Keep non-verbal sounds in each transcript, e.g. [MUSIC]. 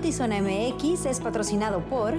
Notizona MX es patrocinado por...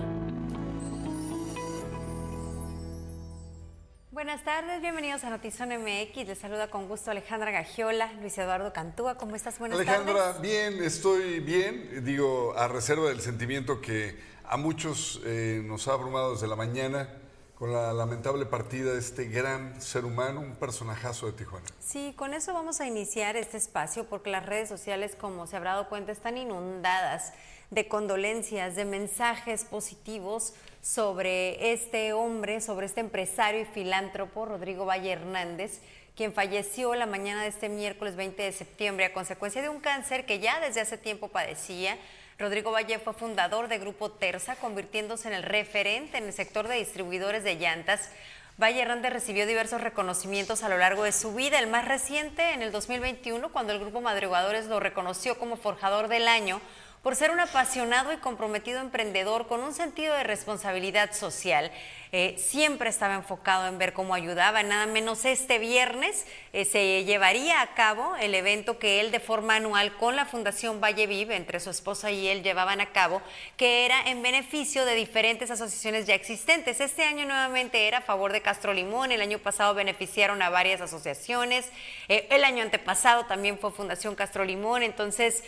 Buenas tardes, bienvenidos a Notizón MX. Les saluda con gusto Alejandra Gagiola, Luis Eduardo Cantúa. ¿Cómo estás? Buenas Alejandra, bien, estoy bien. Digo, a reserva del sentimiento que a muchos eh, nos ha abrumado desde la mañana con la lamentable partida de este gran ser humano, un personajazo de Tijuana. Sí, con eso vamos a iniciar este espacio porque las redes sociales, como se habrá dado cuenta, están inundadas de condolencias, de mensajes positivos sobre este hombre, sobre este empresario y filántropo, Rodrigo Valle Hernández, quien falleció la mañana de este miércoles 20 de septiembre a consecuencia de un cáncer que ya desde hace tiempo padecía Rodrigo Valle fue fundador de Grupo Terza, convirtiéndose en el referente en el sector de distribuidores de llantas. Valle Hernández recibió diversos reconocimientos a lo largo de su vida, el más reciente en el 2021, cuando el Grupo Madrugadores lo reconoció como forjador del año por ser un apasionado y comprometido emprendedor con un sentido de responsabilidad social. Eh, siempre estaba enfocado en ver cómo ayudaba. Nada menos este viernes eh, se llevaría a cabo el evento que él de forma anual con la Fundación Valle Vive, entre su esposa y él llevaban a cabo, que era en beneficio de diferentes asociaciones ya existentes. Este año nuevamente era a favor de Castro Limón, el año pasado beneficiaron a varias asociaciones, eh, el año antepasado también fue Fundación Castro Limón, entonces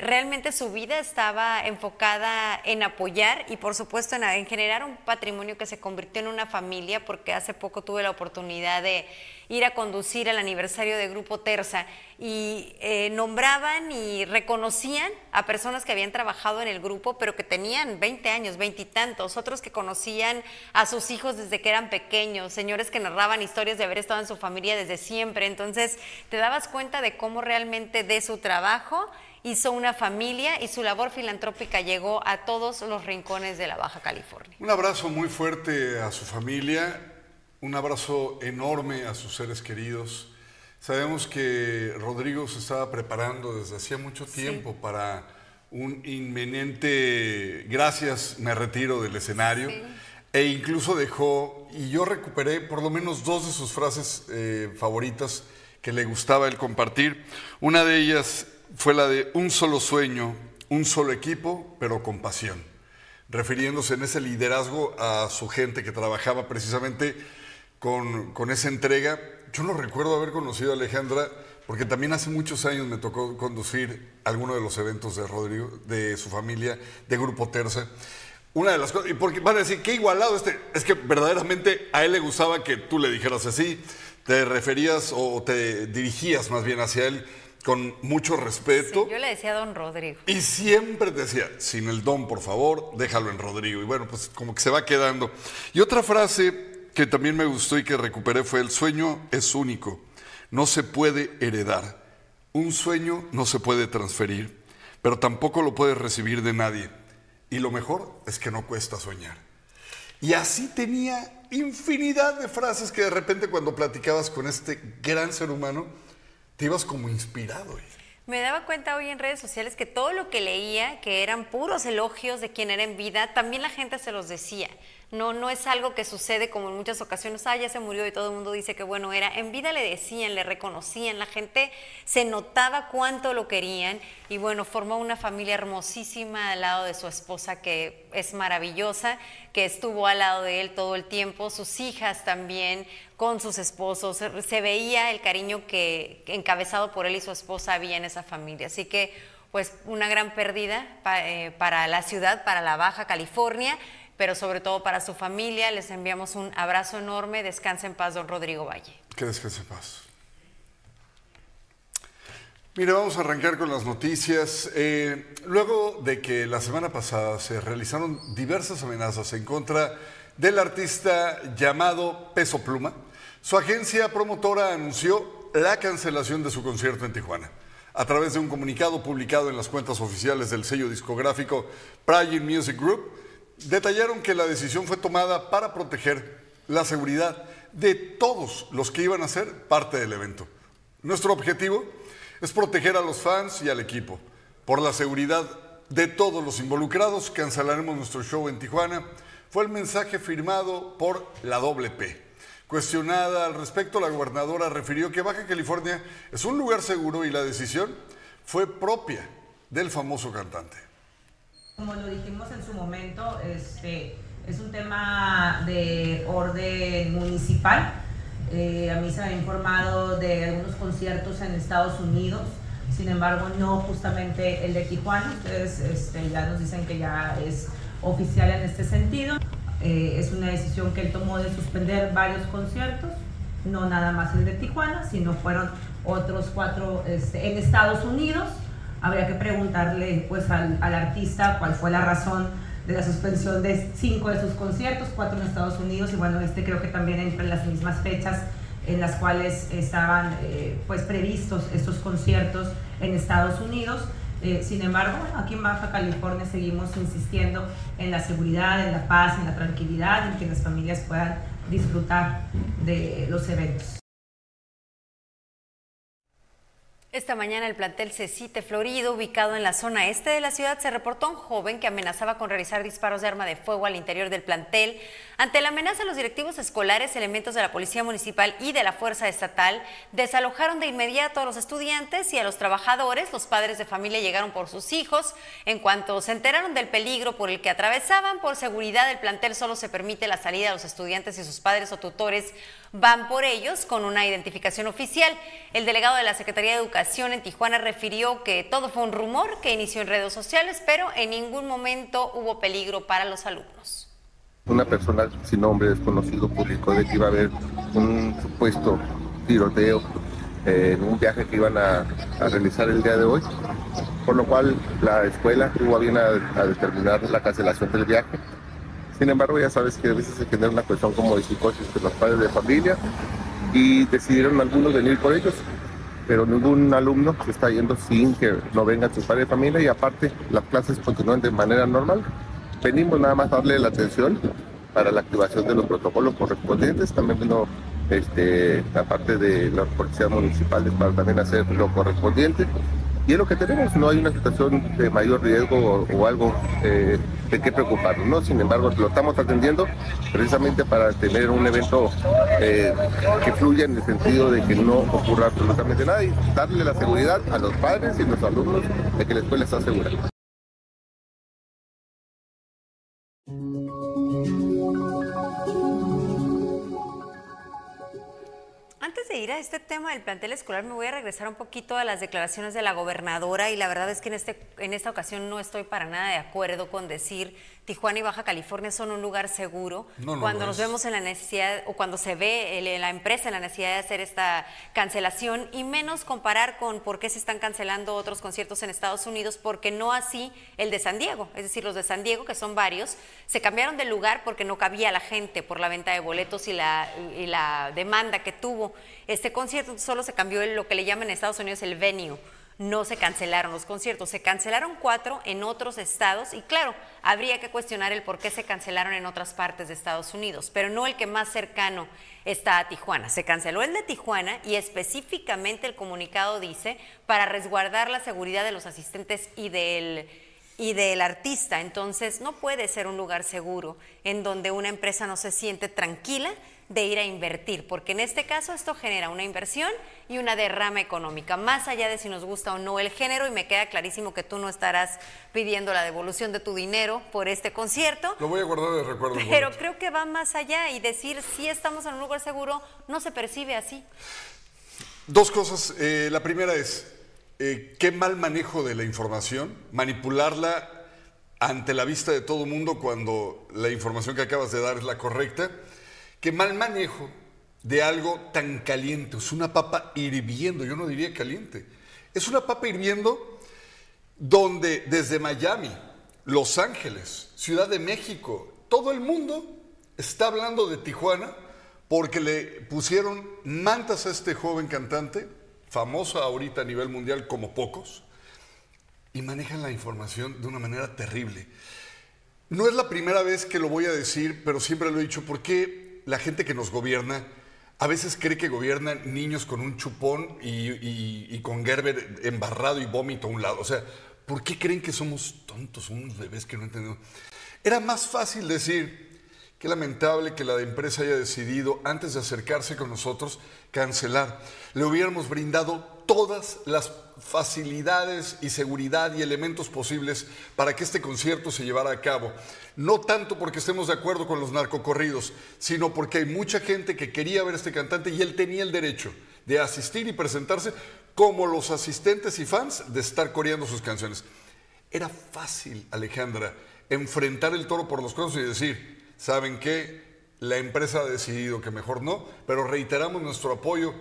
realmente su vida estaba enfocada en apoyar y por supuesto en, en generar un patrimonio que se convirtió convirtió en una familia porque hace poco tuve la oportunidad de ir a conducir el aniversario de Grupo Terza y eh, nombraban y reconocían a personas que habían trabajado en el grupo, pero que tenían 20 años, 20 y tantos, otros que conocían a sus hijos desde que eran pequeños, señores que narraban historias de haber estado en su familia desde siempre. Entonces te dabas cuenta de cómo realmente de su trabajo hizo una familia y su labor filantrópica llegó a todos los rincones de la Baja California. Un abrazo muy fuerte a su familia, un abrazo enorme a sus seres queridos. Sabemos que Rodrigo se estaba preparando desde hacía mucho tiempo para un inminente gracias, me retiro del escenario. E incluso dejó, y yo recuperé por lo menos dos de sus frases eh, favoritas que le gustaba el compartir. Una de ellas fue la de un solo sueño, un solo equipo, pero con pasión, refiriéndose en ese liderazgo a su gente que trabajaba precisamente con, con esa entrega. Yo no recuerdo haber conocido a Alejandra porque también hace muchos años me tocó conducir alguno de los eventos de Rodrigo, de su familia, de Grupo Terza. Una de las cosas, y porque van a decir, qué igualado este, es que verdaderamente a él le gustaba que tú le dijeras así, te referías o te dirigías más bien hacia él con mucho respeto. yo le decía a don Rodrigo. Y siempre decía, sin el don, por favor, déjalo en Rodrigo. Y bueno, pues como que se va quedando. Y otra frase que también me gustó y que recuperé fue, el sueño es único, no se puede heredar. Un sueño no se puede transferir, pero tampoco lo puedes recibir de nadie. Y lo mejor es que no cuesta soñar. Y así tenía infinidad de frases que de repente cuando platicabas con este gran ser humano, te ibas como inspirado. Me daba cuenta hoy en redes sociales que todo lo que leía, que eran puros elogios de quien era en vida, también la gente se los decía. No, no es algo que sucede como en muchas ocasiones, ah, ya se murió y todo el mundo dice que bueno era. En vida le decían, le reconocían, la gente se notaba cuánto lo querían y bueno, formó una familia hermosísima al lado de su esposa que es maravillosa, que estuvo al lado de él todo el tiempo, sus hijas también, con sus esposos, se veía el cariño que encabezado por él y su esposa había en esa familia. Así que pues una gran pérdida eh, para la ciudad, para la Baja California pero sobre todo para su familia. Les enviamos un abrazo enorme. Descanse en paz, don Rodrigo Valle. Que descanse en paz. Mire, vamos a arrancar con las noticias. Eh, luego de que la semana pasada se realizaron diversas amenazas en contra del artista llamado Peso Pluma, su agencia promotora anunció la cancelación de su concierto en Tijuana. A través de un comunicado publicado en las cuentas oficiales del sello discográfico Pride Music Group, detallaron que la decisión fue tomada para proteger la seguridad de todos los que iban a ser parte del evento. Nuestro objetivo es proteger a los fans y al equipo. Por la seguridad de todos los involucrados, cancelaremos nuestro show en Tijuana. Fue el mensaje firmado por la WP. Cuestionada al respecto, la gobernadora refirió que Baja California es un lugar seguro y la decisión fue propia del famoso cantante. Como lo dijimos en su momento, este, es un tema de orden municipal. Eh, a mí se ha informado de algunos conciertos en Estados Unidos, sin embargo no justamente el de Tijuana. Ustedes este, ya nos dicen que ya es oficial en este sentido. Eh, es una decisión que él tomó de suspender varios conciertos, no nada más el de Tijuana, sino fueron otros cuatro este, en Estados Unidos. Habría que preguntarle pues, al, al artista cuál fue la razón de la suspensión de cinco de sus conciertos, cuatro en Estados Unidos y bueno, este creo que también entra en las mismas fechas en las cuales estaban eh, pues previstos estos conciertos en Estados Unidos. Eh, sin embargo, aquí en Baja California seguimos insistiendo en la seguridad, en la paz, en la tranquilidad, en que las familias puedan disfrutar de los eventos. Esta mañana el plantel Cecite Florido, ubicado en la zona este de la ciudad, se reportó un joven que amenazaba con realizar disparos de arma de fuego al interior del plantel. Ante la amenaza, los directivos escolares, elementos de la Policía Municipal y de la Fuerza Estatal desalojaron de inmediato a los estudiantes y a los trabajadores. Los padres de familia llegaron por sus hijos. En cuanto se enteraron del peligro por el que atravesaban, por seguridad del plantel solo se permite la salida a los estudiantes y sus padres o tutores van por ellos con una identificación oficial. El delegado de la Secretaría de Educación en Tijuana refirió que todo fue un rumor que inició en redes sociales, pero en ningún momento hubo peligro para los alumnos. Una persona sin nombre desconocido publicó de que iba a haber un supuesto tiroteo en un viaje que iban a, a, realizar el día de hoy, por lo cual la escuela tuvo bien a, a determinar la cancelación del viaje sin embargo, ya sabes que a veces se genera una cuestión como de psicosis de los padres de familia y decidieron algunos venir por ellos, pero ningún alumno se está yendo sin que no venga su padre de familia y aparte las clases continúan de manera normal. Venimos nada más a darle la atención para la activación de los protocolos correspondientes, también vino este, aparte de las policías municipales para también hacer lo correspondiente y es lo que tenemos, no hay una situación de mayor riesgo o, algo eh, de qué preocuparnos, ¿no? Sin embargo, lo estamos atendiendo precisamente para tener un evento eh, que fluya en el sentido de que no ocurra absolutamente nada y darle la seguridad a los padres y a los alumnos de que la escuela está segura. Ir a este tema del plantel escolar, me voy a regresar un poquito a las declaraciones de la gobernadora y la verdad es que en, este, en esta ocasión no estoy para nada de acuerdo con decir Tijuana y Baja California son un lugar seguro. No, no cuando nos vemos en la necesidad o cuando se ve el- la empresa en la necesidad de hacer esta cancelación y menos comparar con por qué se están cancelando otros conciertos en Estados Unidos, porque no así el de San Diego. Es decir, los de San Diego, que son varios, se cambiaron de lugar porque no cabía la gente por la venta de boletos y la, y la demanda que tuvo. Este concierto solo se cambió lo que le llaman en Estados Unidos el venue no se cancelaron los conciertos, se cancelaron cuatro en otros estados y claro, habría que cuestionar el por qué se cancelaron en otras partes de Estados Unidos, pero no el que más cercano está a Tijuana. Se canceló el de Tijuana y específicamente el comunicado dice para resguardar la seguridad de los asistentes y del y del artista. Entonces, no puede ser un lugar seguro en donde una empresa no se siente tranquila de ir a invertir, porque en este caso esto genera una inversión y una derrama económica, más allá de si nos gusta o no el género, y me queda clarísimo que tú no estarás pidiendo la devolución de tu dinero por este concierto, Lo voy a guardar de recuerdo. pero creo que va más allá y decir si estamos en un lugar seguro no se percibe así. Dos cosas. Eh, la primera es, eh, qué mal manejo de la información, manipularla ante la vista de todo el mundo cuando la información que acabas de dar es la correcta. Mal manejo de algo tan caliente. Es una papa hirviendo, yo no diría caliente. Es una papa hirviendo donde desde Miami, Los Ángeles, Ciudad de México, todo el mundo está hablando de Tijuana porque le pusieron mantas a este joven cantante, famoso ahorita a nivel mundial como pocos, y manejan la información de una manera terrible. No es la primera vez que lo voy a decir, pero siempre lo he dicho, porque la gente que nos gobierna a veces cree que gobiernan niños con un chupón y, con Gerber embarrado y vómito a un lado. O sea, ¿por qué creen que somos tontos, unos bebés que no entendemos? Era más fácil decir Qué lamentable que la empresa haya decidido, antes de acercarse con nosotros, cancelar. Le hubiéramos brindado todas las facilidades y seguridad y elementos posibles para que este concierto se llevara a cabo. No tanto porque estemos de acuerdo con los narcocorridos, sino porque hay mucha gente que quería ver este cantante y él tenía el derecho de asistir y presentarse como los asistentes y fans de estar coreando sus canciones. Era fácil, Alejandra, enfrentar el toro por los cuernos y decir, ¿saben qué? La empresa ha decidido que mejor no, pero reiteramos nuestro apoyo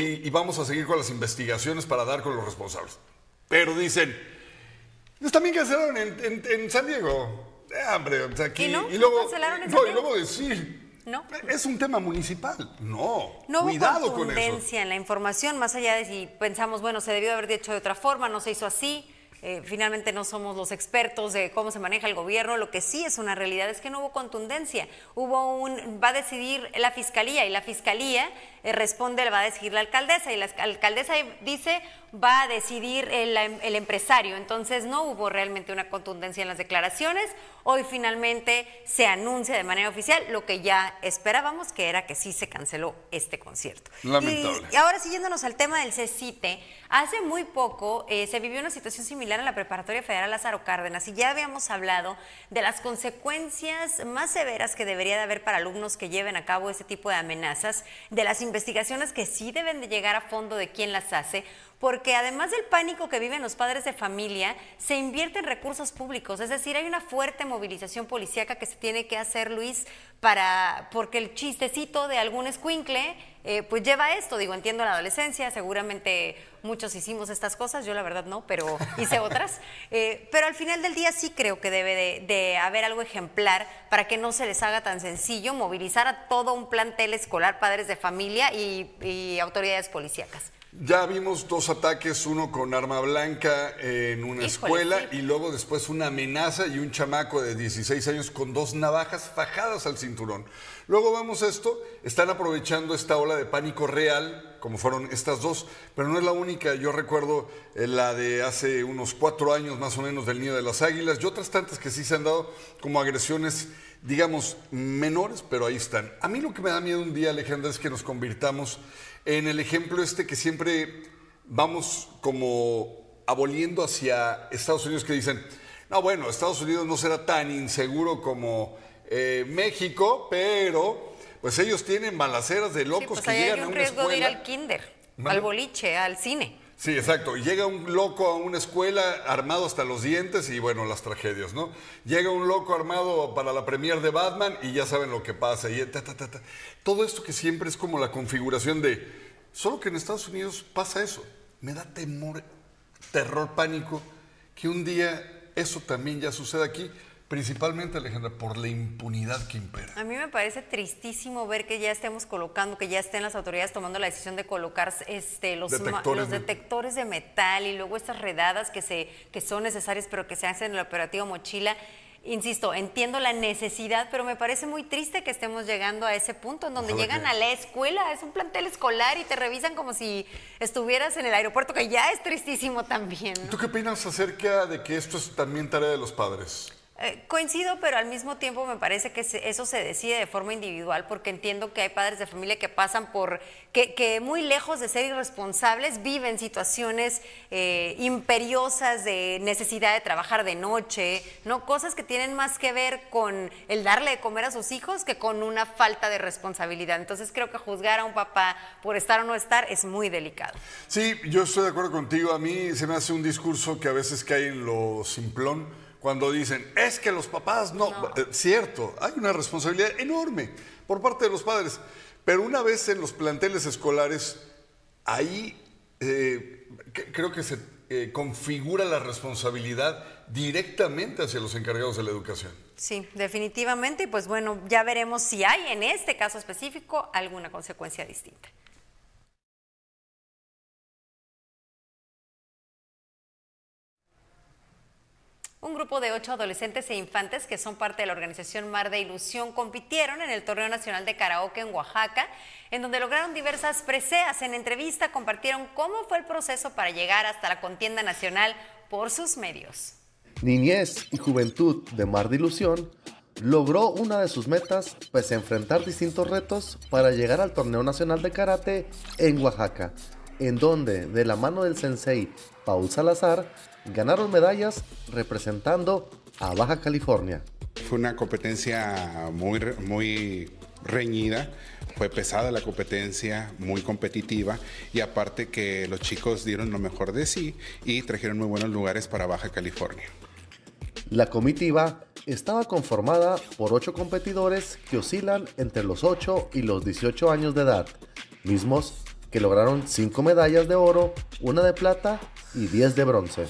y, vamos a seguir con las investigaciones para dar con los responsables. Pero dicen, pues también cancelaron en, en, San Diego. Eh, hombre, aquí. ¿Y, no? luego, cancelaron en San Diego? y luego decir, no. Es un tema municipal. No. No Cuidado hubo contundencia en la información, más allá de si pensamos, bueno, se debió haber dicho de otra forma, no se hizo así. Eh, finalmente no somos los expertos de cómo se maneja el gobierno. Lo que sí es una realidad es que no hubo contundencia. Hubo un, va a decidir la fiscalía y la fiscalía eh, responde, va a decidir la alcaldesa y la alcaldesa dice va a decidir el, el, empresario. Entonces no hubo realmente una contundencia en las declaraciones. Hoy finalmente se anuncia de manera oficial lo que ya esperábamos, que era que sí se canceló este concierto. Lamentable. Y, ahora siguiéndonos al tema del CECITE, hace muy poco eh, se vivió una situación similar en la Preparatoria Federal Lázaro Cárdenas y ya habíamos hablado de las consecuencias más severas que debería de haber para alumnos que lleven a cabo este tipo de amenazas, de las investigaciones que sí deben de llegar a fondo de quién las hace, porque además del pánico que viven los padres de familia, se invierte en recursos públicos, es decir, hay una fuerte movilización policíaca que se tiene que hacer, Luis, para porque el chistecito de algún escuincle eh, pues lleva esto, digo, entiendo la adolescencia, seguramente muchos hicimos estas cosas, yo la verdad no, pero [LAUGHS] hice otras, eh, pero al final del día sí creo que debe de, haber algo ejemplar para que no se les haga tan sencillo movilizar a todo un plantel escolar, padres de familia y, y autoridades policíacas. Ya vimos dos ataques, uno con arma blanca en una escuela y luego después una amenaza y un chamaco de 16 años con dos navajas fajadas al cinturón. Luego vemos esto, están aprovechando esta ola de pánico real, como fueron estas dos, pero no es la única. Yo recuerdo eh, la de hace unos cuatro años más o menos del Nido de las Águilas y otras tantas que sí se han dado como agresiones digamos, menores, pero ahí están. A mí lo que me da miedo un día, Alejandra, es que nos convirtamos en el ejemplo este que siempre vamos como aboliendo hacia Estados Unidos que dicen, no, bueno, Estados Unidos no será tan inseguro como eh, México, pero pues ellos tienen balaceras de locos pues que llegan a una riesgo de ir al kinder, al boliche, al cine. Sí, exacto. Llega un loco a una escuela armado hasta los dientes y bueno, las tragedias, ¿no? Llega un loco armado para la premier de Batman y ya saben lo que pasa. Y Todo esto que siempre es como la configuración de, solo que en Estados Unidos pasa eso. Me da temor, terror, pánico, que un día eso también ya suceda aquí. Principalmente, Alejandra, por la impunidad que impera. A mí me parece tristísimo ver que ya estemos colocando, que ya estén las autoridades tomando la decisión de colocar este, los, detectores, los detectores de metal y luego estas redadas que, se, que son necesarias pero que se hacen en el operativo Mochila. Insisto, entiendo la necesidad, pero me parece muy triste que estemos llegando a ese punto en donde llegan a la escuela, es un plantel escolar y te revisan como si estuvieras en el aeropuerto, que ya es tristísimo también. ¿Tú qué opinas acerca de que esto es también tarea de los padres? Eh, coincido, pero al mismo tiempo me parece que eso se decide de forma individual, porque entiendo que hay padres de familia que pasan por, que, muy lejos de ser irresponsables, viven situaciones eh, imperiosas de necesidad de trabajar de noche, ¿no? Cosas que tienen más que ver con el darle de comer a sus hijos que con una falta de responsabilidad. Entonces creo que juzgar a un papá por estar o no estar es muy delicado. Sí, yo estoy de acuerdo contigo. A mí se me hace un discurso que a veces cae en lo simplón cuando dicen, es que los papás no. Eh, cierto, hay una responsabilidad enorme por parte de los padres. Pero una vez en los planteles escolares, ahí eh, creo que se eh, configura la responsabilidad directamente hacia los encargados de la educación. Sí, definitivamente. Y pues bueno, ya veremos si hay en este caso específico alguna consecuencia distinta. Un grupo de ocho adolescentes e infantes que son parte de la organización Mar de Ilusión compitieron en el Torneo Nacional de Karaoke en Oaxaca, en donde lograron diversas preseas. En entrevista compartieron cómo fue el proceso para llegar hasta la contienda nacional por sus medios. Niñez y juventud de Mar de Ilusión logró una de sus metas, pues enfrentar distintos retos para llegar al torneo nacional de karate en Oaxaca, en donde de la mano del sensei Paul Salazar ganaron medallas representando a Baja California. Fue una competencia muy, muy reñida, fue pesada la competencia, muy competitiva y aparte que los chicos dieron lo mejor de sí y trajeron muy buenos lugares para Baja California. La comitiva estaba conformada por ocho competidores que oscilan entre los 8 y los 18 años de edad, mismos que lograron cinco medallas de oro, una de plata y 10 de bronce.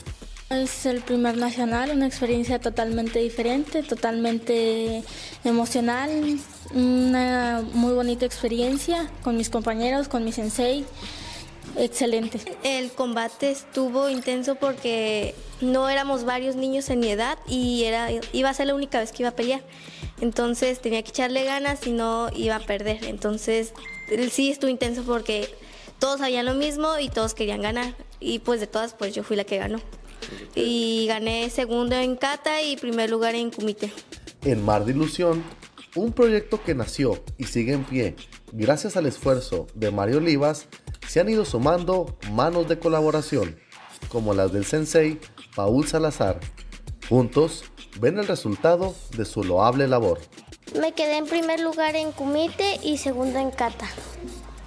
Es el primer nacional, una experiencia totalmente diferente, totalmente emocional, una muy bonita experiencia con mis compañeros, con mi sensei. Excelente. El combate estuvo intenso porque no éramos varios niños en mi edad y era, iba a ser la única vez que iba a pelear. Entonces tenía que echarle ganas y no iba a perder. Entonces sí estuvo intenso porque todos sabían lo mismo y todos querían ganar. Y pues de todas, pues yo fui la que ganó y gané segundo en Cata y primer lugar en Kumite. En Mar de Ilusión, un proyecto que nació y sigue en pie gracias al esfuerzo de Mario Olivas, se han ido sumando manos de colaboración, como las del sensei Paul Salazar. Juntos ven el resultado de su loable labor. Me quedé en primer lugar en Kumite y segundo en Kata.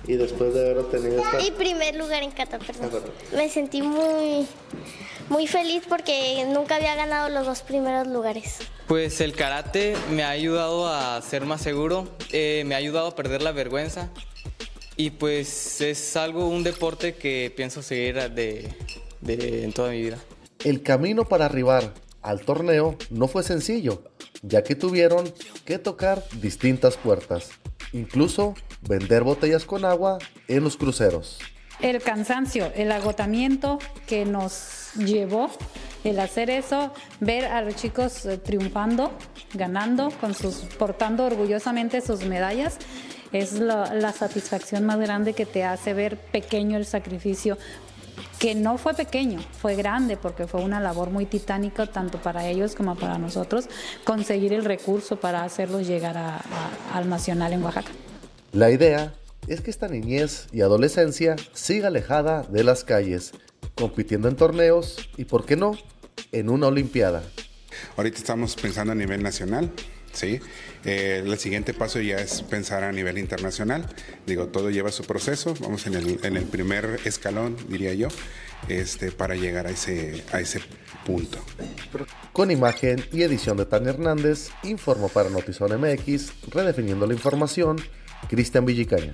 Y después de haber obtenido esta... Y primer lugar en Kata, perdón. Me sentí muy muy feliz porque nunca había ganado los dos primeros lugares. Pues el karate me ha ayudado a ser más seguro, eh, me ha ayudado a perder la vergüenza y pues es algo, un deporte que pienso seguir de, en toda mi vida. El camino para arribar al torneo no fue sencillo, ya que tuvieron que tocar distintas puertas, incluso vender botellas con agua en los cruceros. El cansancio, el agotamiento que nos llevó el hacer eso, ver a los chicos eh, triunfando, ganando, con sus, portando orgullosamente sus medallas, es la, satisfacción más grande que te hace ver pequeño el sacrificio, que no fue pequeño, fue grande porque fue una labor muy titánica tanto para ellos como para nosotros conseguir el recurso para hacerlos llegar al Nacional en Oaxaca. La idea es que esta niñez y adolescencia siga alejada de las calles compitiendo en torneos y, ¿por qué no?, en una Olimpiada. Ahorita estamos pensando a nivel nacional, ¿sí? Eh, el siguiente paso ya es pensar a nivel internacional. Digo, todo lleva su proceso. Vamos en el, primer escalón, diría yo, este, para llegar a ese, a ese punto. Con imagen y edición de Tania Hernández, informo para Notizón MX, redefiniendo la información, Cristian Villicaña.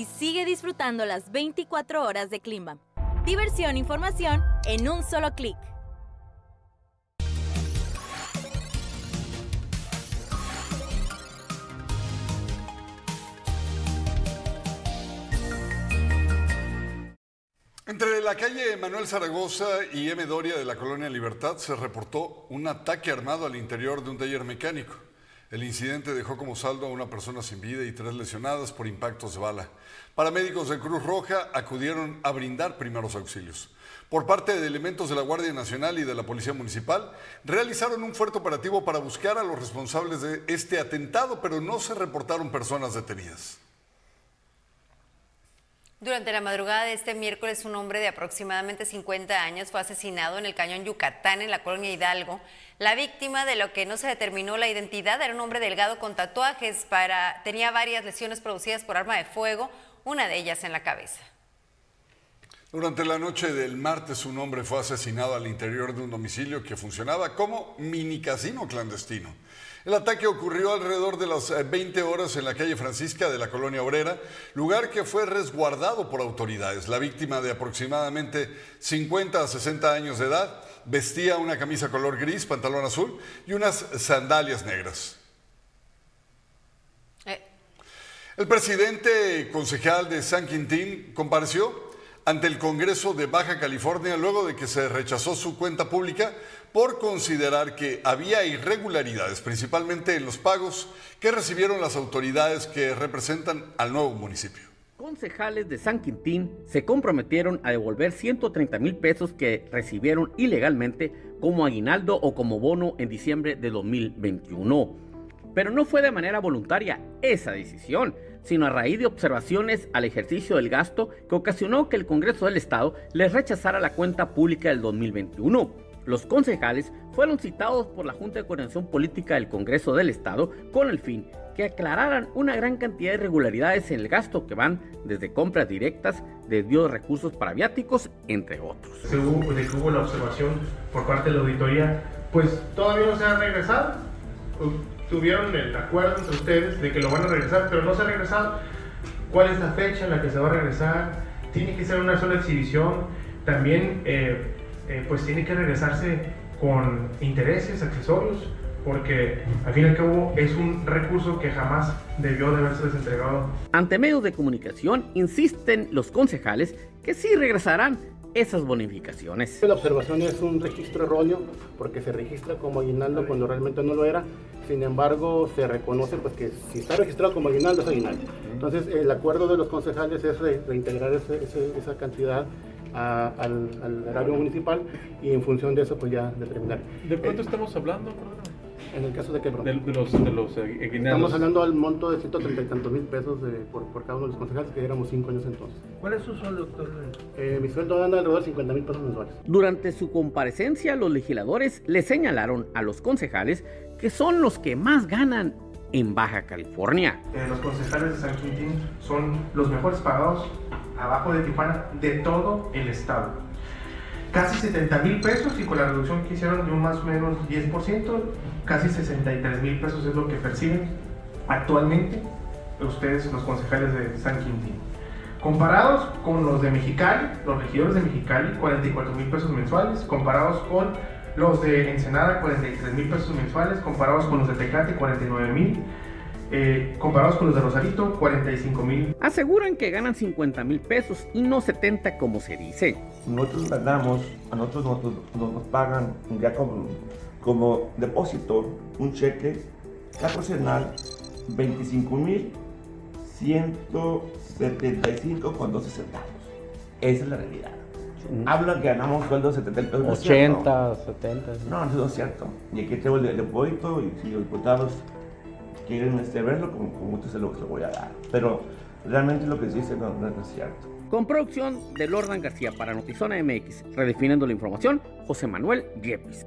y sigue disfrutando las 24 horas de Clima. Diversión e información en un solo clic. Entre la calle Manuel Zaragoza y M. Doria de la Colonia Libertad se reportó un ataque armado al interior de un taller mecánico. El incidente dejó como saldo a una persona sin vida y tres lesionadas por impactos de bala. Paramédicos de Cruz Roja acudieron a brindar primeros auxilios. Por parte de elementos de la Guardia Nacional y de la Policía Municipal, realizaron un fuerte operativo para buscar a los responsables de este atentado, pero no se reportaron personas detenidas. Durante la madrugada de este miércoles, un hombre de aproximadamente 50 años fue asesinado en el cañón Yucatán, en la colonia Hidalgo. La víctima, de lo que no se determinó la identidad, era un hombre delgado con tatuajes, para, tenía varias lesiones producidas por arma de fuego, una de ellas en la cabeza. Durante la noche del martes, un hombre fue asesinado al interior de un domicilio que funcionaba como mini casino clandestino. El ataque ocurrió alrededor de las 20 eh, horas en la calle Francisca de la colonia obrera, lugar que fue resguardado por autoridades. La víctima de aproximadamente 50 a 60 años de edad vestía una camisa color gris, pantalón azul y unas sandalias negras. Eh. El presidente concejal de San Quintín compareció ante el Congreso de Baja California luego de que se rechazó su cuenta pública por considerar que había irregularidades, principalmente en los pagos que recibieron las autoridades que representan al nuevo municipio. Concejales de San Quintín se comprometieron a devolver 130 mil pesos que recibieron ilegalmente como aguinaldo o como bono en diciembre de 2021. Pero no fue de manera voluntaria esa decisión, sino a raíz de observaciones al ejercicio del gasto que ocasionó que el Congreso del Estado les rechazara la cuenta pública del 2021. Los concejales fueron citados por la Junta de Coordinación Política del Congreso del Estado con el fin que aclararan una gran cantidad de irregularidades en el gasto que van desde compras directas, desvío de recursos para viáticos, entre otros. Se hubo, que hubo la observación por parte de la auditoría, pues todavía no se ha regresado tuvieron el acuerdo entre ustedes de que lo van a regresar, pero no se ha regresado. ¿Cuál es la fecha en la que se va a regresar? Tiene que ser una sola exhibición. También, eh, eh, pues tiene que regresarse con intereses, accesorios, porque al fin y al cabo es un recurso que jamás debió de haberse desentregado. Ante medios de comunicación insisten los concejales que sí regresarán esas bonificaciones. La observación es un registro erróneo porque se registra como aguinaldo cuando realmente no lo era. Sin embargo, se reconoce pues, que si está registrado como aguinaldo es aguinaldo. Entonces, el acuerdo de los concejales es reintegrar esa cantidad al, al, erario municipal y en función de eso pues ya determinar. ¿De cuánto eh, estamos hablando? En el caso de que... De, los, de los eh, Estamos hablando del monto de 130 y tantos mil pesos por, por, cada uno de los concejales, que éramos cinco años entonces. ¿Cuál es su sueldo, doctor? Eh, mi sueldo anda alrededor de 50 mil pesos mensuales. Durante su comparecencia, los legisladores le señalaron a los concejales que son los que más ganan en Baja California. Eh, los concejales de San Quintín son los mejores pagados abajo de Tijuana de todo el estado casi 70 mil pesos y con la reducción que hicieron de un más o menos 10%, casi 63 mil pesos es lo que perciben actualmente ustedes, los concejales de San Quintín. Comparados con los de Mexicali, los regidores de Mexicali, 44 mil pesos mensuales, comparados con los de Ensenada, 43 mil pesos mensuales, comparados con los de Tecate, 49 mil eh, comparados con los de Rosarito, 45 mil. Aseguran que ganan 50 mil pesos y no 70 como se dice. Nosotros ganamos, a nosotros nos, pagan ya como, como depósito un cheque proporcional 25 mil 175 con 12 centavos. Esa es la realidad. Hablan que ganamos sueldos de 70 pesos. 80, 70. No, eso no es cierto. Y aquí tengo el depósito y si los diputados quieren este, verlo, como, como se lo, se lo voy a dar. Pero realmente lo que dice no, es cierto. Con producción de Lordan García para Notizona MX, redefiniendo la información, José Manuel Yepis.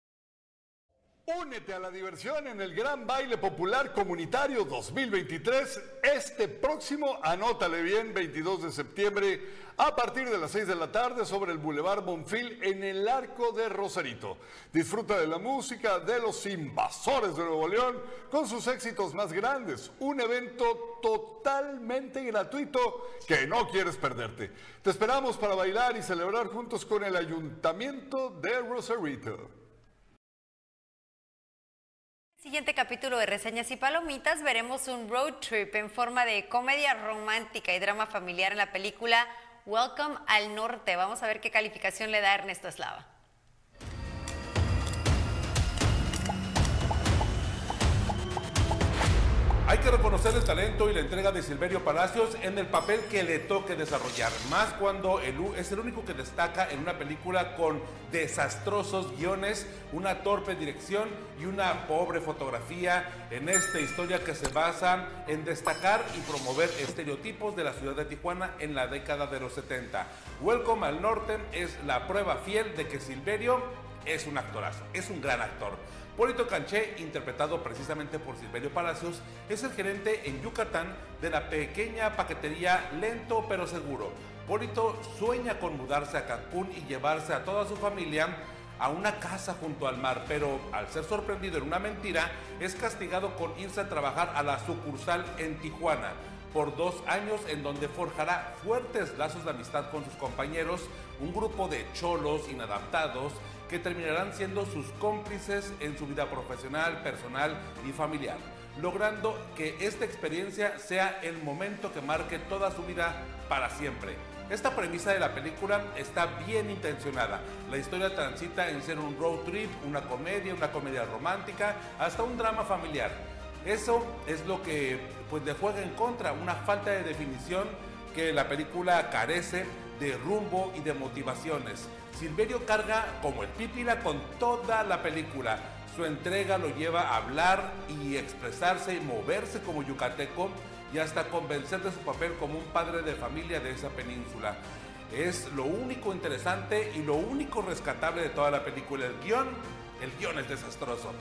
Únete a la diversión en el Gran Baile Popular Comunitario 2023 este próximo, anótale bien, 22 de septiembre a partir de las 6 de la tarde sobre el Boulevard Bonfil en el Arco de Rosarito. Disfruta de la música de los invasores de Nuevo León con sus éxitos más grandes. Un evento totalmente gratuito que no quieres perderte. Te esperamos para bailar y celebrar juntos con el Ayuntamiento de Rosarito siguiente capítulo de Reseñas y Palomitas veremos un road trip en forma de comedia romántica y drama familiar en la película Welcome al Norte. Vamos a ver qué calificación le da Ernesto Eslava. Hay que reconocer el talento y la entrega de Silverio Palacios en el papel que le toque desarrollar, más cuando el U es el único que destaca en una película con desastrosos guiones, una torpe dirección y una pobre fotografía en esta historia que se basa en destacar y promover estereotipos de la ciudad de Tijuana en la década de los 70. Welcome al Norte es la prueba fiel de que Silverio es un actorazo, es un gran actor. Polito Canché, interpretado precisamente por Silverio Palacios, es el gerente en Yucatán de la pequeña paquetería Lento pero Seguro. Polito sueña con mudarse a Cancún y llevarse a toda su familia a una casa junto al mar, pero al ser sorprendido en una mentira, es castigado con irse a trabajar a la sucursal en Tijuana por dos años en donde forjará fuertes lazos de amistad con sus compañeros, un grupo de cholos inadaptados que terminarán siendo sus cómplices en su vida profesional, personal y familiar, logrando que esta experiencia sea el momento que marque toda su vida para siempre. Esta premisa de la película está bien intencionada. La historia transita en ser un road trip, una comedia, una comedia romántica, hasta un drama familiar. Eso es lo que pues le juega en contra, una falta de definición que la película carece de rumbo y de motivaciones. Silverio carga como el pípila con toda la película. Su entrega lo lleva a hablar y expresarse y moverse como yucateco y hasta convencer de su papel como un padre de familia de esa península. Es lo único interesante y lo único rescatable de toda la película. El guion, el guion es desastroso.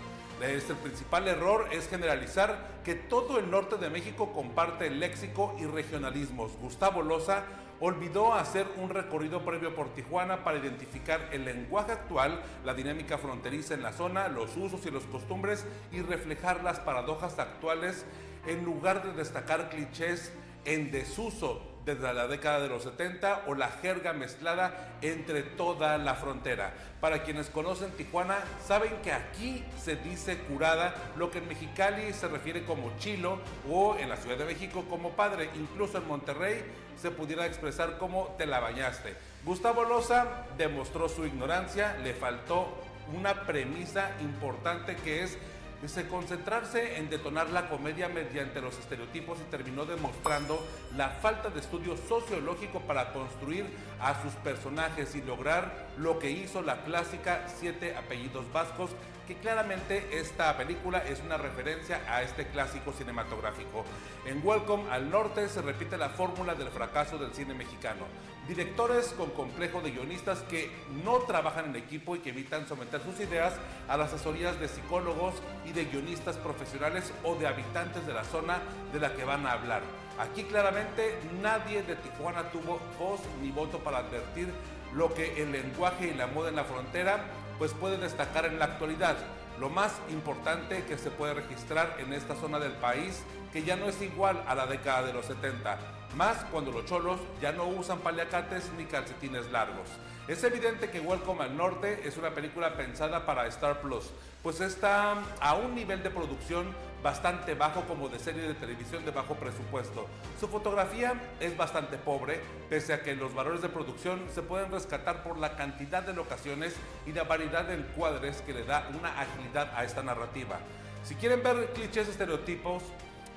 Este, el principal error es generalizar que todo el norte de México comparte el léxico y regionalismos. Gustavo Loza olvidó hacer un recorrido previo por Tijuana para identificar el lenguaje actual, la dinámica fronteriza en la zona, los usos y los costumbres y reflejar las paradojas actuales en lugar de destacar clichés en desuso desde la década de los 70 o la jerga mezclada entre toda la frontera. Para quienes conocen Tijuana, saben que aquí se dice curada, lo que en Mexicali se refiere como chilo o en la Ciudad de México como padre. Incluso en Monterrey se pudiera expresar como te la bañaste. Gustavo Loza demostró su ignorancia, le faltó una premisa importante que es Dice, concentrarse en detonar la comedia mediante los estereotipos y terminó demostrando la falta de estudio sociológico para construir a sus personajes y lograr lo que hizo la clásica Siete Apellidos Vascos que claramente esta película es una referencia a este clásico cinematográfico. En Welcome al Norte se repite la fórmula del fracaso del cine mexicano. Directores con complejo de guionistas que no trabajan en equipo y que evitan someter sus ideas a las asesorías de psicólogos y de guionistas profesionales o de habitantes de la zona de la que van a hablar. Aquí claramente nadie de Tijuana tuvo voz ni voto para advertir lo que el lenguaje y la moda en la frontera pues puede destacar en la actualidad. Lo más importante que se puede registrar en esta zona del país, que ya no es igual a la década de los 70, más cuando los cholos ya no usan paliacates ni calcetines largos. Es evidente que Welcome al Norte es una película pensada para Star Plus, pues está a un nivel de producción bastante bajo como de serie de televisión de bajo presupuesto. Su fotografía es bastante pobre, pese a que los valores de producción se pueden rescatar por la cantidad de locaciones y la variedad de encuadres que le da una agilidad a esta narrativa. Si quieren ver clichés estereotipos,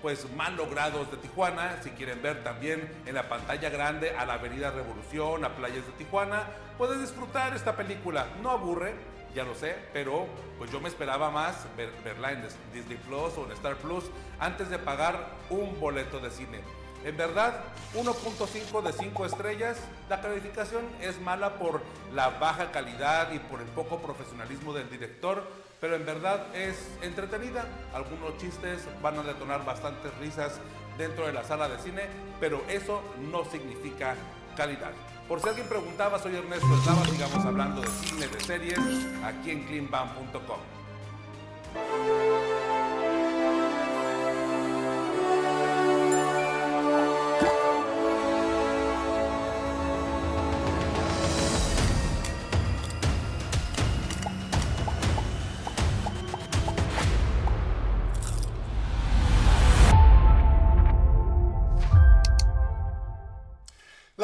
pues mal logrados de Tijuana, si quieren ver también en la pantalla grande a la Avenida Revolución, a playas de Tijuana, pueden disfrutar esta película. No aburre, ya lo sé, pero pues yo me esperaba más verla en Disney Plus o en Star Plus antes de pagar un boleto de cine. En verdad, 1.5 de 5 estrellas. La calificación es mala por la baja calidad y por el poco profesionalismo del director, pero en verdad es entretenida. Algunos chistes van a detonar bastantes risas dentro de la sala de cine, pero eso no significa calidad. Por si alguien preguntaba, soy Ernesto Eslava, sigamos hablando de cine, de series, aquí en cleanbam.com.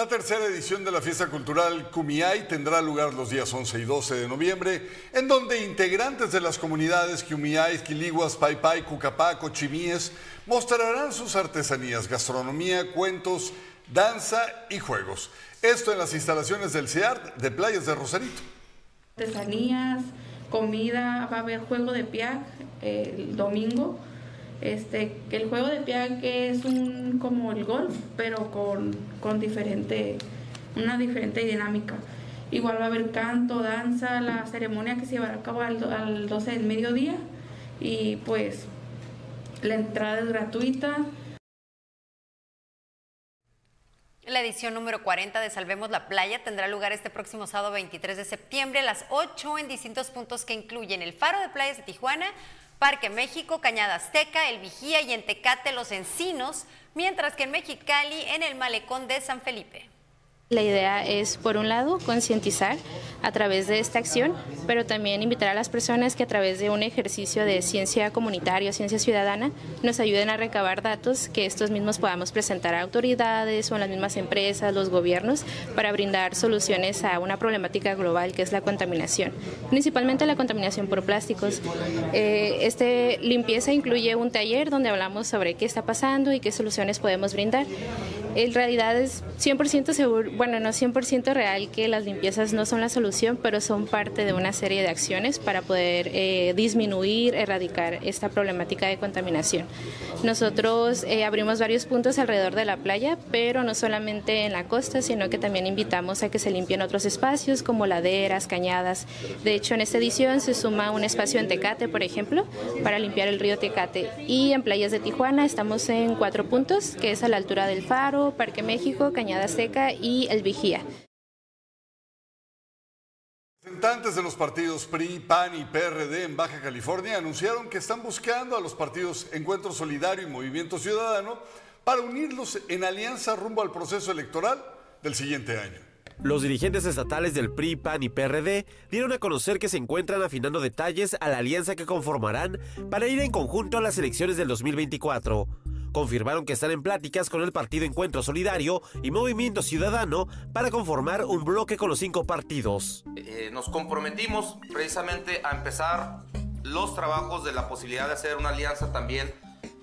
La tercera edición de la fiesta cultural Cumiay tendrá lugar los días 11 y 12 de noviembre, en donde integrantes de las comunidades Cumiay, Quiliguas, Paipai, Cucapá, Cochimíes mostrarán sus artesanías, gastronomía, cuentos, danza y juegos. Esto en las instalaciones del CEART de Playas de Rosarito. Artesanías, comida, va a haber juego de piag el domingo este, el juego de que es un como el golf, pero con, con diferente, una diferente dinámica. Igual va a haber canto, danza, la ceremonia que se llevará a cabo al, al 12 del mediodía y pues la entrada es gratuita. La edición número 40 de Salvemos la Playa tendrá lugar este próximo sábado 23 de septiembre a las 8 en distintos puntos que incluyen el Faro de Playas de Tijuana, Parque México, Cañada Azteca, El Vigía y en Tecate Los Encinos, mientras que en Mexicali en el Malecón de San Felipe. La idea es, por un lado, concientizar a través de esta acción, pero también invitar a las personas que a través de un ejercicio de ciencia comunitaria, ciencia ciudadana, nos ayuden a recabar datos que estos mismos podamos presentar a autoridades o a las mismas empresas, los gobiernos, para brindar soluciones a una problemática global que es la contaminación, principalmente la contaminación por plásticos. Eh, este limpieza incluye un taller donde hablamos sobre qué está pasando y qué soluciones podemos brindar. En realidad es 100% seguro bueno, no 100% real que las limpiezas no son la solución, pero son parte de una serie de acciones para poder eh, disminuir, erradicar esta problemática de contaminación. Nosotros eh, abrimos varios puntos alrededor de la playa, pero no solamente en la costa, sino que también invitamos a que se limpien otros espacios como laderas, cañadas. De hecho, en esta edición se suma un espacio en Tecate, por ejemplo, para limpiar el río Tecate. Y en playas de Tijuana estamos en cuatro puntos, que es a la altura del Faro, Parque México, Cañada Seca y el vigía. Representantes de los partidos PRI, PAN y PRD en Baja California anunciaron que están buscando a los partidos Encuentro Solidario y Movimiento Ciudadano para unirlos en alianza rumbo al proceso electoral del siguiente año. Los dirigentes estatales del PRI, PAN y PRD dieron a conocer que se encuentran afinando detalles a la alianza que conformarán para ir en conjunto a las elecciones del 2024 confirmaron que están en pláticas con el Partido Encuentro Solidario y Movimiento Ciudadano para conformar un bloque con los cinco partidos. Eh, nos comprometimos precisamente a empezar los trabajos de la posibilidad de hacer una alianza también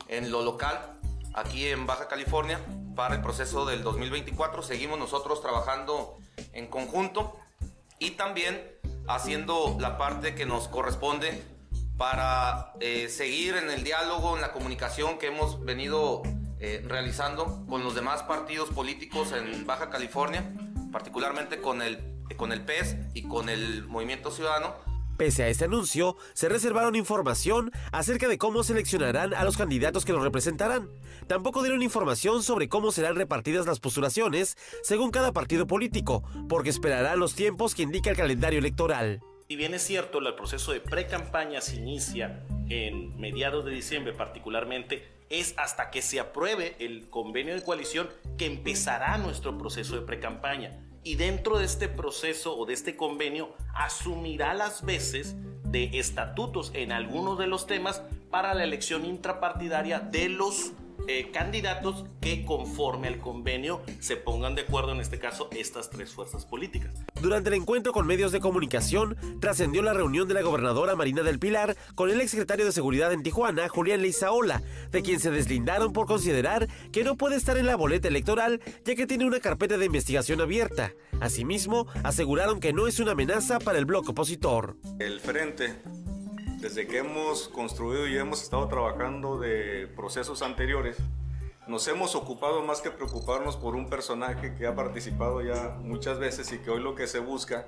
en lo local, aquí en Baja California, para el proceso del 2024. Seguimos nosotros trabajando en conjunto y también haciendo la parte que nos corresponde para eh, seguir en el diálogo, en la comunicación que hemos venido eh, realizando con los demás partidos políticos en Baja California, particularmente con el, con el PES y con el Movimiento Ciudadano. Pese a este anuncio, se reservaron información acerca de cómo seleccionarán a los candidatos que los representarán. Tampoco dieron información sobre cómo serán repartidas las postulaciones según cada partido político, porque esperarán los tiempos que indica el calendario electoral. Si bien es cierto, el proceso de pre-campaña se inicia en mediados de diciembre particularmente, es hasta que se apruebe el convenio de coalición que empezará nuestro proceso de pre-campaña. Y dentro de este proceso o de este convenio asumirá las veces de estatutos en algunos de los temas para la elección intrapartidaria de los eh, candidatos que conforme al convenio se pongan de acuerdo en este caso estas tres fuerzas políticas. Durante el encuentro con medios de comunicación trascendió la reunión de la gobernadora Marina del Pilar con el exsecretario de Seguridad en Tijuana, Julián Leizaola, de quien se deslindaron por considerar que no puede estar en la boleta electoral ya que tiene una carpeta de investigación abierta. Asimismo, aseguraron que no es una amenaza para el bloque opositor. El frente desde que hemos construido y hemos estado trabajando de procesos anteriores, nos hemos ocupado más que preocuparnos por un personaje que ha participado ya muchas veces y que hoy lo que se busca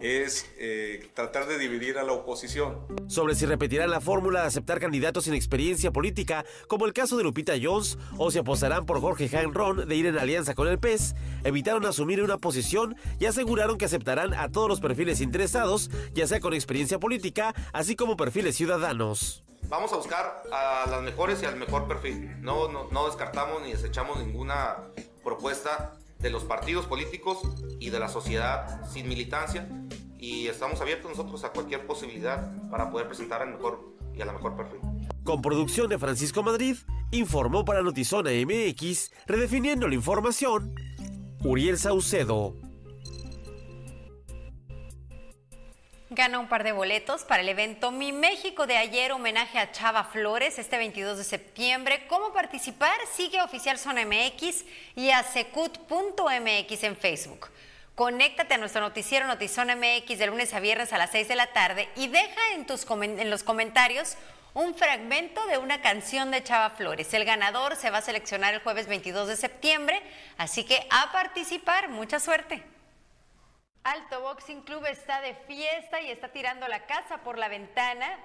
es eh, tratar de dividir a la oposición. Sobre si repetirán la fórmula de aceptar candidatos sin experiencia política, como el caso de Lupita Jones, o si apostarán por Jorge Jaén Ron de ir en alianza con el PES, evitaron asumir una posición y aseguraron que aceptarán a todos los perfiles interesados, ya sea con experiencia política, así como perfiles ciudadanos. Vamos a buscar a las mejores y al mejor perfil. No, no, no descartamos ni desechamos ninguna propuesta de los partidos políticos y de la sociedad sin militancia y estamos abiertos nosotros a cualquier posibilidad para poder presentar al mejor y a la mejor perfil. Con producción de Francisco Madrid, informó para Notizona MX, redefiniendo la información, Uriel Saucedo. Gana un par de boletos para el evento Mi México de ayer, homenaje a Chava Flores, este 22 de septiembre. ¿Cómo participar? Sigue Oficial Zona MX y a secut.mx en Facebook. Conéctate a nuestro noticiero Notizón MX de lunes a viernes a las 6 de la tarde y deja en, tus en los comentarios un fragmento de una canción de Chava Flores. El ganador se va a seleccionar el jueves 22 de septiembre, así que a participar. Mucha suerte. Alto Boxing Club está de fiesta y está tirando la casa por la ventana.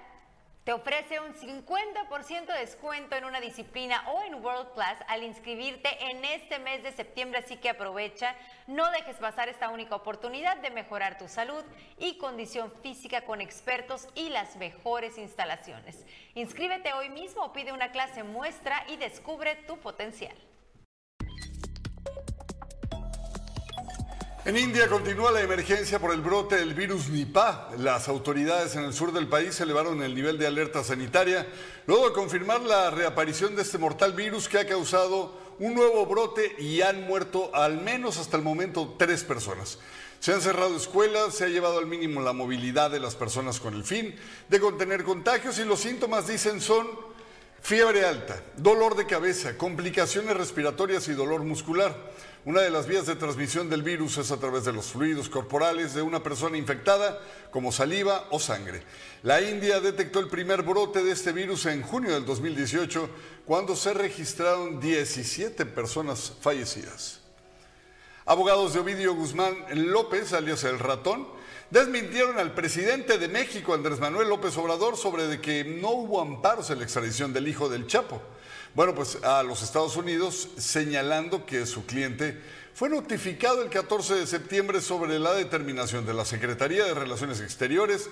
Te ofrece un 50% de descuento en una disciplina o en World Class al inscribirte en este mes de septiembre, así que aprovecha. No dejes pasar esta única oportunidad de mejorar tu salud y condición física con expertos y las mejores instalaciones. Inscríbete hoy mismo pide una clase muestra y descubre tu potencial. En India continúa la emergencia por el brote del virus Nipah. Las autoridades en el sur del país elevaron el nivel de alerta sanitaria luego de confirmar la reaparición de este mortal virus que ha causado un nuevo brote y han muerto al menos hasta el momento tres personas. Se han cerrado escuelas, se ha llevado al mínimo la movilidad de las personas con el fin de contener contagios y los síntomas dicen son fiebre alta, dolor de cabeza, complicaciones respiratorias y dolor muscular. Una de las vías de transmisión del virus es a través de los fluidos corporales de una persona infectada, como saliva o sangre. La India detectó el primer brote de este virus en junio del 2018, cuando se registraron 17 personas fallecidas. Abogados de Ovidio Guzmán López, alias el ratón, desmintieron al presidente de México, Andrés Manuel López Obrador, sobre de que no hubo amparos en la extradición del hijo del Chapo. Bueno, pues a los Estados Unidos señalando que su cliente fue notificado el 14 de septiembre sobre la determinación de la Secretaría de Relaciones Exteriores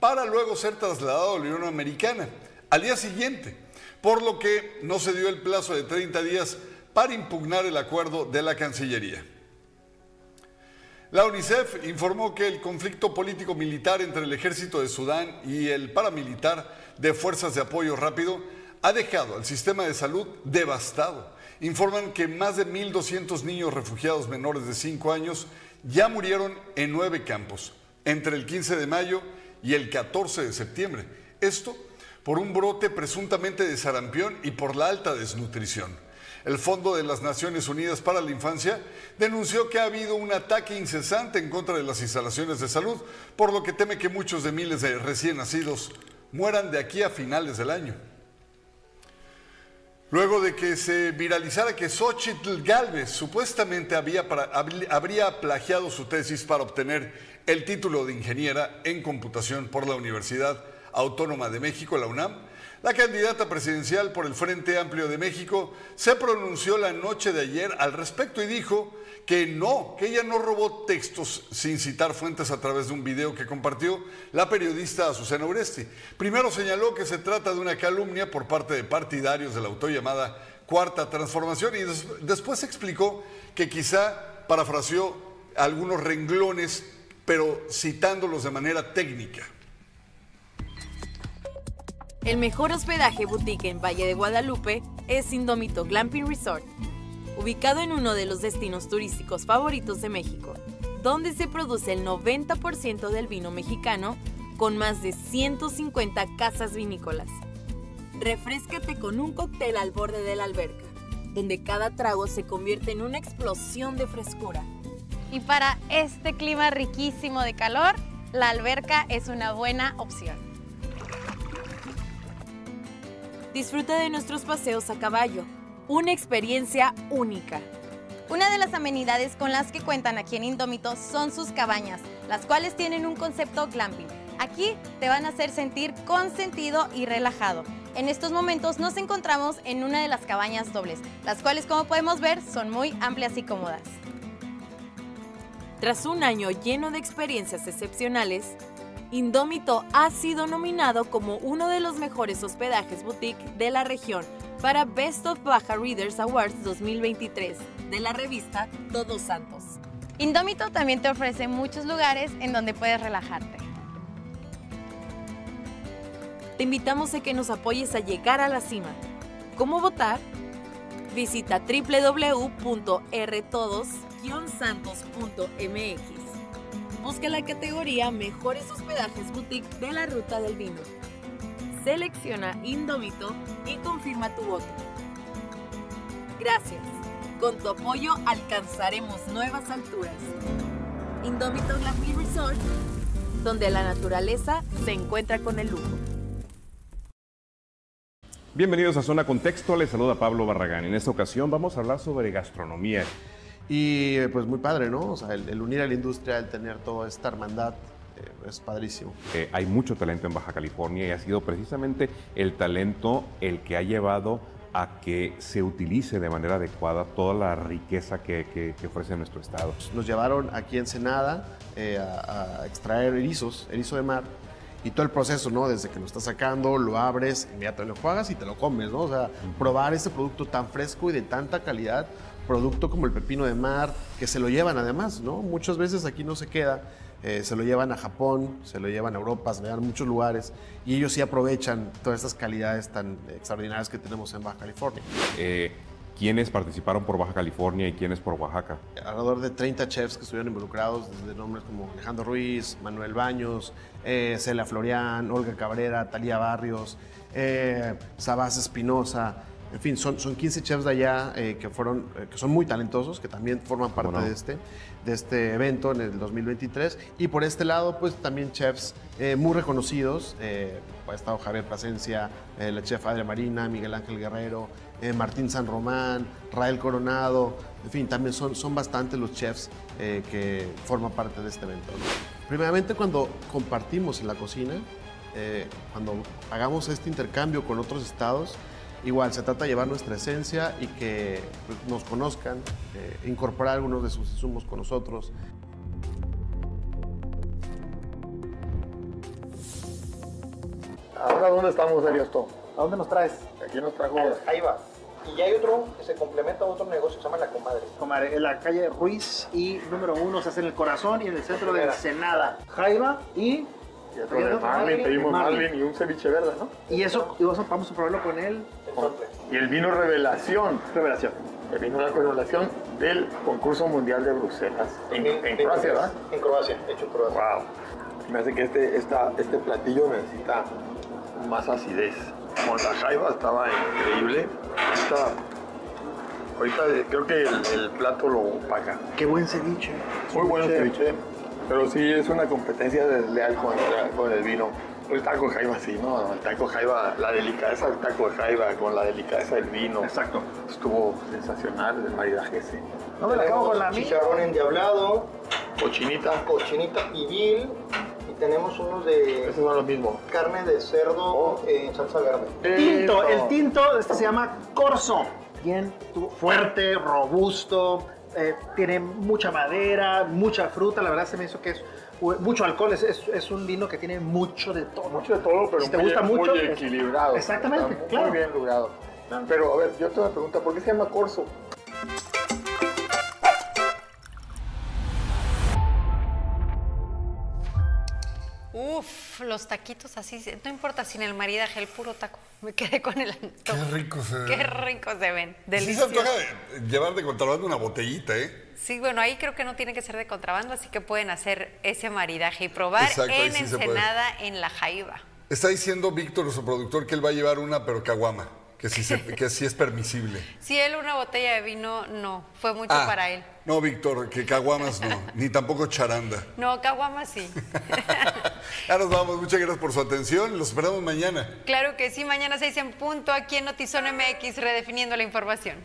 para luego ser trasladado a la Unión Americana al día siguiente, por lo que no se dio el plazo de 30 días para impugnar el acuerdo de la Cancillería. La UNICEF informó que el conflicto político-militar entre el ejército de Sudán y el paramilitar de Fuerzas de Apoyo Rápido ha dejado al sistema de salud devastado. Informan que más de 1.200 niños refugiados menores de 5 años ya murieron en nueve campos entre el 15 de mayo y el 14 de septiembre. Esto por un brote presuntamente de sarampión y por la alta desnutrición. El Fondo de las Naciones Unidas para la Infancia denunció que ha habido un ataque incesante en contra de las instalaciones de salud, por lo que teme que muchos de miles de recién nacidos mueran de aquí a finales del año. Luego de que se viralizara que Xochitl Galvez supuestamente había habría plagiado su tesis para obtener el título de ingeniera en computación por la Universidad Autónoma de México, la UNAM, la candidata presidencial por el Frente Amplio de México se pronunció la noche de ayer al respecto y dijo que no, que ella no robó textos sin citar fuentes a través de un video que compartió la periodista Azucena Uresti. Primero señaló que se trata de una calumnia por parte de partidarios de la autollamada Cuarta Transformación y después explicó que quizá parafraseó algunos renglones, pero citándolos de manera técnica. El mejor hospedaje boutique en Valle de Guadalupe es Indomito Glamping Resort ubicado en uno de los destinos turísticos favoritos de México, donde se produce el 90% del vino mexicano con más de 150 casas vinícolas. Refrescate con un cóctel al borde de la alberca, donde cada trago se convierte en una explosión de frescura. Y para este clima riquísimo de calor, la alberca es una buena opción. Disfruta de nuestros paseos a caballo, una experiencia única. Una de las amenidades con las que cuentan aquí en Indómito son sus cabañas, las cuales tienen un concepto glamping. Aquí te van a hacer sentir consentido y relajado. En estos momentos nos encontramos en una de las cabañas dobles, las cuales como podemos ver son muy amplias y cómodas. Tras un año lleno de experiencias excepcionales, Indómito ha sido nominado como uno de los mejores hospedajes boutique de la región para Best of Baja Readers Awards 2023 de la revista Todos Santos. Indómito también te ofrece muchos lugares en donde puedes relajarte. Te invitamos a que nos apoyes a llegar a la cima. ¿Cómo votar? Visita www.rtodos.com indómitos-santos.mx. Busca la categoría Mejores hospedajes boutique de la Ruta del Vino. Selecciona Indómito y confirma tu voto. Gracias. Con tu apoyo alcanzaremos nuevas alturas. Indómito Glamping Resort, donde la naturaleza se encuentra con el lujo. Bienvenidos a Zona Contexto, les saluda Pablo Barragán. En esta ocasión vamos a hablar sobre gastronomía. Y pues muy padre, ¿no? O sea, el, el unir a la industria, el tener toda esta hermandad, es padrísimo. Eh, hay mucho talento en Baja California y ha sido precisamente el talento el que ha llevado a que se utilice de manera adecuada toda la riqueza que, que- que ofrece nuestro estado. Nos llevaron aquí en Ensenada eh, a, a extraer erizos, erizo de mar, y todo el proceso, ¿no? Desde que lo estás sacando, lo abres, inmediatamente lo juegas y te lo comes, ¿no? O sea, probar este producto tan fresco y de tanta calidad, producto como el pepino de mar, que se lo llevan además, ¿no? Muchas veces aquí no se queda, eh, se lo llevan a Japón, se lo llevan a Europa, se lo llevan a muchos lugares, y ellos sí aprovechan todas estas calidades tan extraordinarias que tenemos en Baja California. Eh, ¿Quiénes participaron por Baja California y quiénes por Oaxaca? alrededor de 30 chefs que estuvieron involucrados, desde nombres como Alejandro Ruiz, Manuel Baños, eh, Celia Florian, Olga Cabrera, Talía Barrios, eh, Sabás Espinosa. En fin, son, son 15 chefs de allá eh, que, fueron, eh, que son muy talentosos, que también forman parte de, este, de este evento en el 2023. Y por este lado, pues también chefs eh, muy reconocidos. Eh, ha estado Javier Plasencia, eh, la chef Adria Marina, Miguel Ángel Guerrero, eh, Martín San Román, Rael Coronado. En fin, también son, son bastantes los chefs que forman parte de este evento. ¿no? Primeramente, cuando compartimos en la cocina, cuando hagamos este intercambio con otros estados, igual se trata de llevar nuestra esencia y que pues, nos conozcan, eh, incorporar algunos de sus insumos con nosotros. ¿Ahora dónde estamos, Ariosto? ¿A dónde nos traes? Aquí nos trajo... Ahí va. Y ya hay otro que se complementa a otro negocio que se llama La Comadre. Comadre, en la calle Ruiz y número uno se hace en el corazón y en el centro de Ensenada. Jaiba y... Y otro de Marlin, pedimos Marlin y un ceviche verde, ¿no? Y eso y vamos a- vamos a probarlo con él. Y el vino Revelación. Revelación. El vino de Revelación del concurso mundial de Bruselas. En, en Croacia, ¿verdad? En Croacia, hecho en Croacia. Wow. Me hace que este, esta, este platillo necesita más acidez. Como la jaiba estaba increíble. Esta- ahorita creo que el, el plato lo opaca. Qué buen ceviche. Muy bueno el ceviche. Pero sí es una competencia desleal con, con el vino. El taco de jaiba sí, ¿no? El taco de jaiba, la delicadeza del taco de jaiba con la delicadeza del vino. Exacto. Estuvo sensacional el maridaje ese. No me la acabo con la mía. Chicharrón endiablado, Cochinita. cochinita pibil y tenemos unos de... Esos son los mismos. Carne de cerdo en salsa verde. Tinto, Tinto. el tinto este se llama corso. Bien fuerte, robusto, eh, tiene mucha madera, mucha fruta. La verdad se me hizo que es mucho alcohol. Es, es- es un vino que tiene mucho de todo. Mucho de todo, pero si te muy- gusta mucho, equilibrado. Exactamente, muy claro. bien logrado. Pero a ver, yo te voy a preguntar, ¿por qué se llama corso? Los taquitos así, no importa sin el maridaje, el puro taco. Me quedé con el antojo. Qué rico se Qué ve. ricos se ven, Sí se antoja llevar de contrabando una botellita, ¿eh? Sí, bueno, ahí creo que no tiene que ser de contrabando, así que pueden hacer ese maridaje y probar Exacto, en sí. Ensenada en La Jaiba. Está diciendo Víctor, nuestro productor, que él va a llevar una, pero caguama, que sí, se- que sí es permisible. [LAUGHS] Si él una botella de vino, no, fue mucho Ah. para él. No, Víctor, que caguamas no, [LAUGHS] ni tampoco charanda. No, caguama sí. [LAUGHS] Ya nos vamos, muchas gracias por su atención, los esperamos mañana. claro que sí, mañana 6 en punto aquí en Notizón MX, redefiniendo la información.